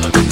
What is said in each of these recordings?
Bye.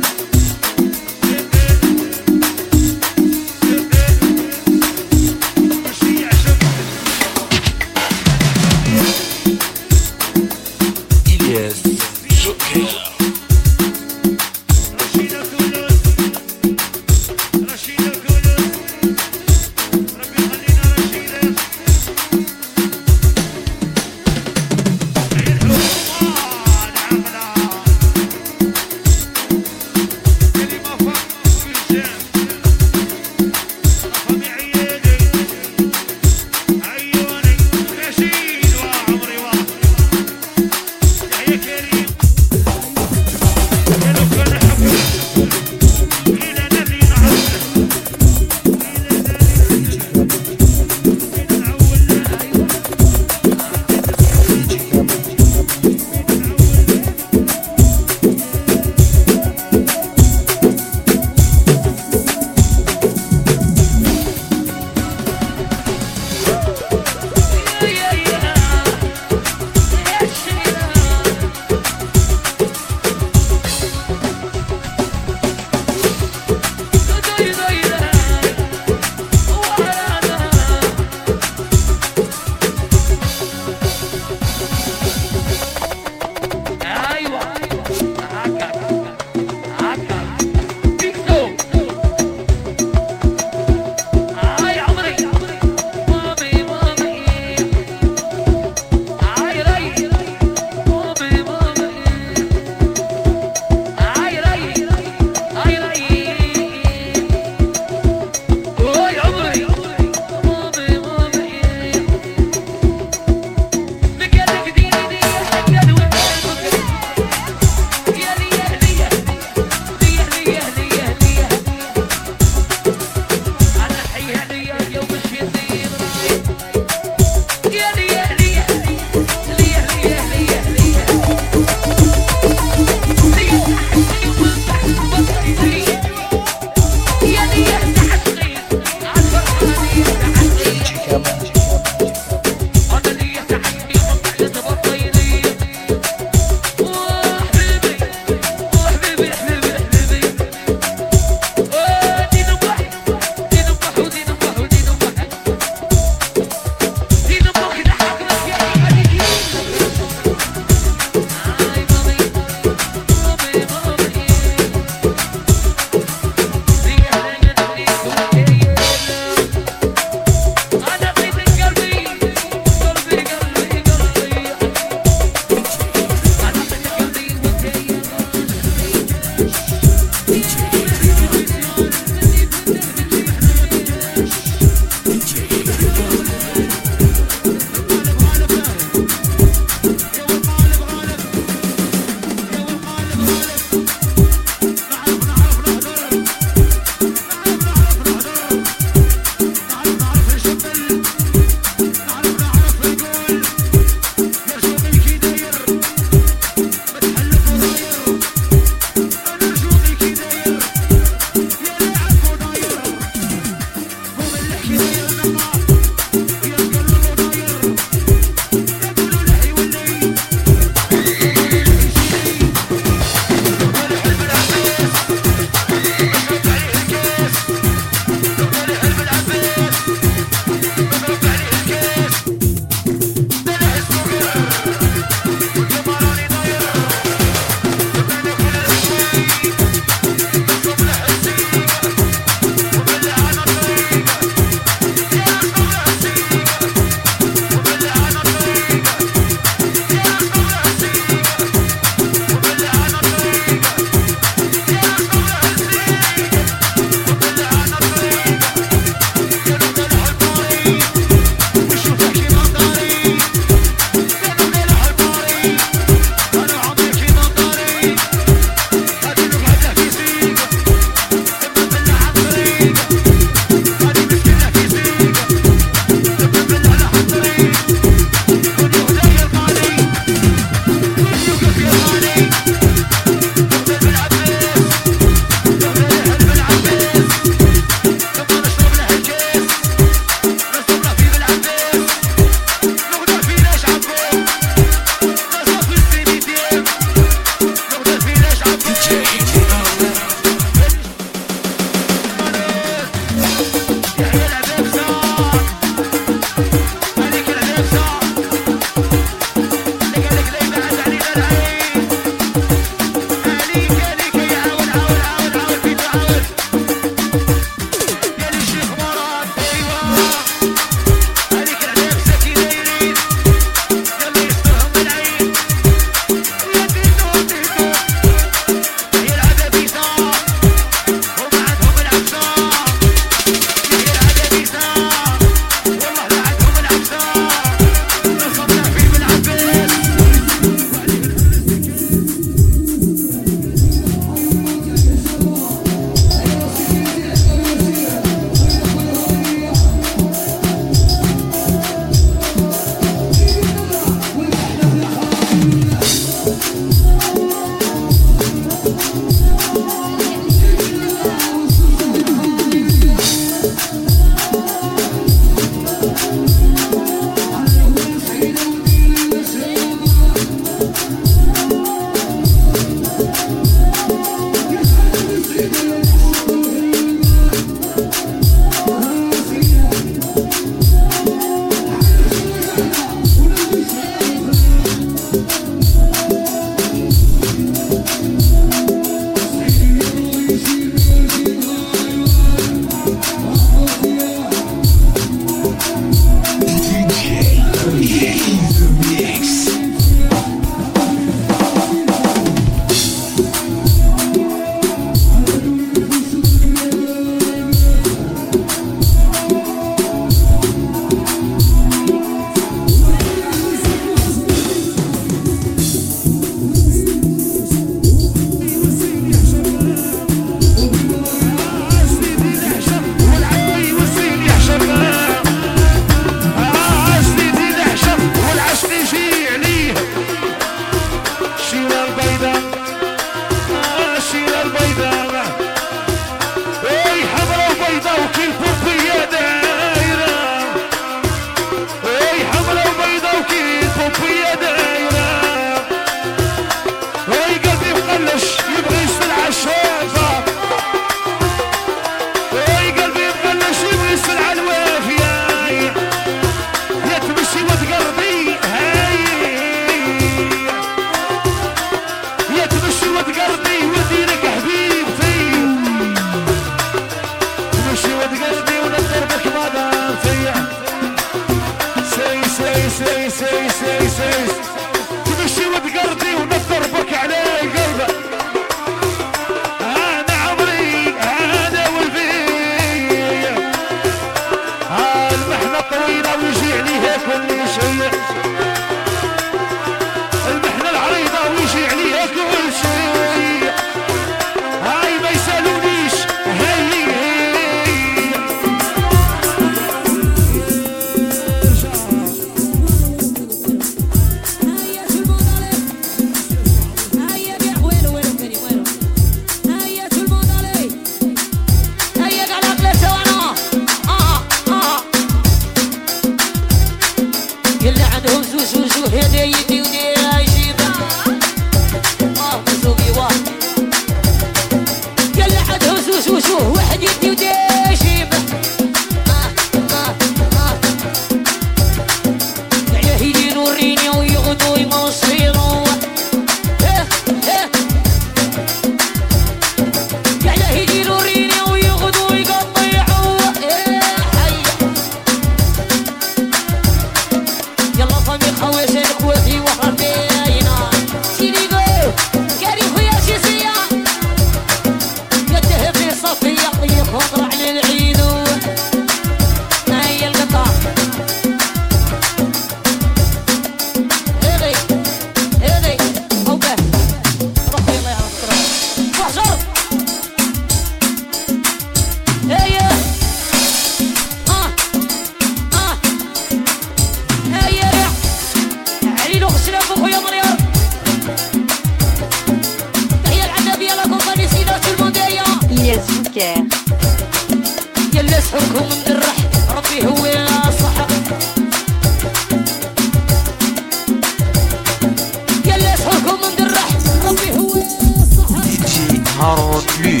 48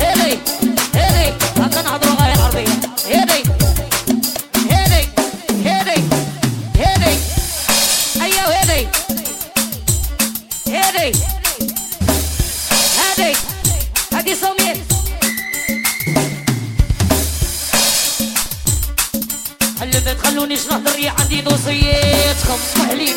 هيدي هيدي هكا نحضروا غاية العربية هيدي هيدي هيدي هيدي هادي هادي سميت ما تخلونيش نهضر يا عندي دوسيات خمس حليب